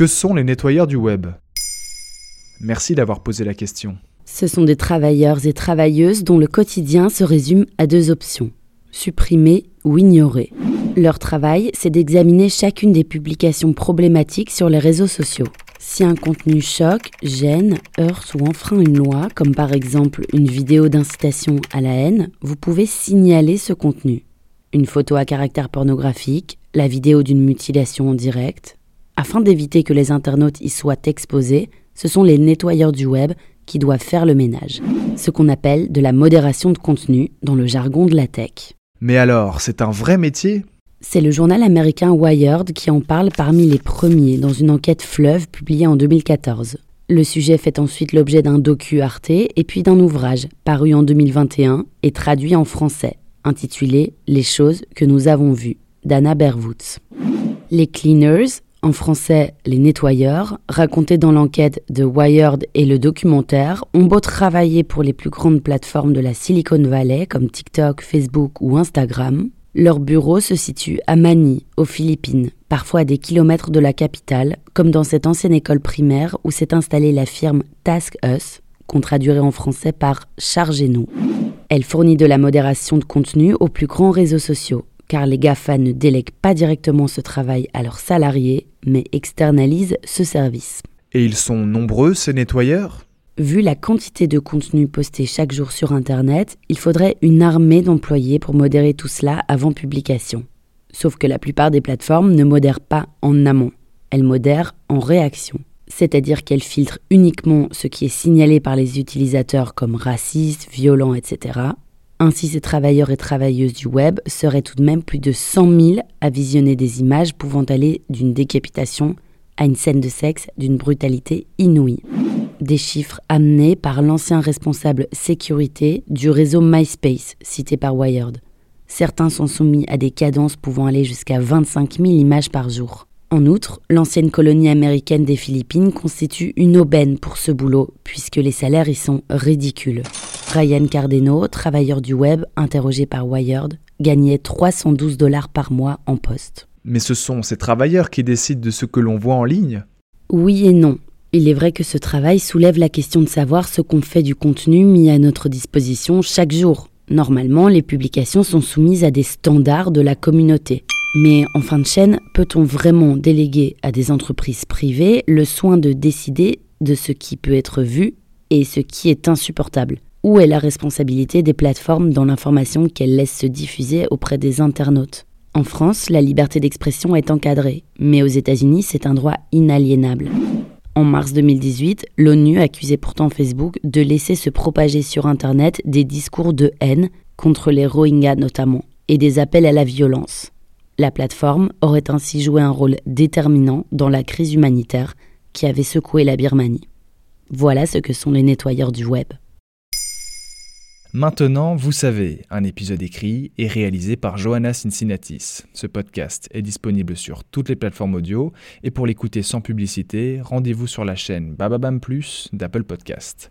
Que sont les nettoyeurs du web? Merci d'avoir posé la question. Ce sont des travailleurs et travailleuses dont le quotidien se résume à deux options, supprimer ou ignorer. Leur travail, c'est d'examiner chacune des publications problématiques sur les réseaux sociaux. Si un contenu choque, gêne, heurte ou enfreint une loi, comme par exemple une vidéo d'incitation à la haine, vous pouvez signaler ce contenu. Une photo à caractère pornographique, la vidéo d'une mutilation en direct. Afin d'éviter que les internautes y soient exposés, ce sont les nettoyeurs du web qui doivent faire le ménage. Ce qu'on appelle de la modération de contenu dans le jargon de la tech. Mais alors, c'est un vrai métier? C'est le journal américain Wired qui en parle parmi les premiers dans une enquête fleuve publiée en 2014. Le sujet fait ensuite l'objet d'un docu Arte et puis d'un ouvrage paru en 2021 et traduit en français, intitulé Les choses que nous avons vues, d'Anna Berwoods. Les cleaners, en français les nettoyeurs, racontés dans l'enquête de Wired et le documentaire, ont beau travailler pour les plus grandes plateformes de la Silicon Valley comme TikTok, Facebook ou Instagram, leur bureau se situe à Manille, aux Philippines, parfois à des kilomètres de la capitale, comme dans cette ancienne école primaire où s'est installée la firme Task Us, qu'on traduirait en français par Chargez-nous. Elle fournit de la modération de contenu aux plus grands réseaux sociaux, car les GAFA ne délèguent pas directement ce travail à leurs salariés, mais externalisent ce service. Et ils sont nombreux, ces nettoyeurs? Vu la quantité de contenu posté chaque jour sur Internet, il faudrait une armée d'employés pour modérer tout cela avant publication. Sauf que la plupart des plateformes ne modèrent pas en amont, elles modèrent en réaction. C'est-à-dire qu'elles filtrent uniquement ce qui est signalé par les utilisateurs comme raciste, violent, etc. Ainsi, ces travailleurs et travailleuses du web seraient tout de même plus de 100 000 à visionner des images pouvant aller d'une décapitation à une scène de sexe d'une brutalité inouïe des chiffres amenés par l'ancien responsable sécurité du réseau MySpace, cité par Wired. Certains sont soumis à des cadences pouvant aller jusqu'à 25 000 images par jour. En outre, l'ancienne colonie américaine des Philippines constitue une aubaine pour ce boulot, puisque les salaires y sont ridicules. Ryan Cardeno, travailleur du web interrogé par Wired, gagnait 312 dollars par mois en poste. Mais ce sont ces travailleurs qui décident de ce que l'on voit en ligne Oui et non. Il est vrai que ce travail soulève la question de savoir ce qu'on fait du contenu mis à notre disposition chaque jour. Normalement, les publications sont soumises à des standards de la communauté. Mais en fin de chaîne, peut-on vraiment déléguer à des entreprises privées le soin de décider de ce qui peut être vu et ce qui est insupportable? Où est la responsabilité des plateformes dans l'information qu'elles laissent se diffuser auprès des internautes? En France, la liberté d'expression est encadrée, mais aux États-Unis, c'est un droit inaliénable. En mars 2018, l'ONU accusait pourtant Facebook de laisser se propager sur Internet des discours de haine contre les Rohingyas notamment, et des appels à la violence. La plateforme aurait ainsi joué un rôle déterminant dans la crise humanitaire qui avait secoué la Birmanie. Voilà ce que sont les nettoyeurs du web. Maintenant, vous savez, un épisode écrit et réalisé par Johanna Cincinnatis. Ce podcast est disponible sur toutes les plateformes audio et pour l'écouter sans publicité, rendez-vous sur la chaîne Bababam Plus d'Apple Podcast.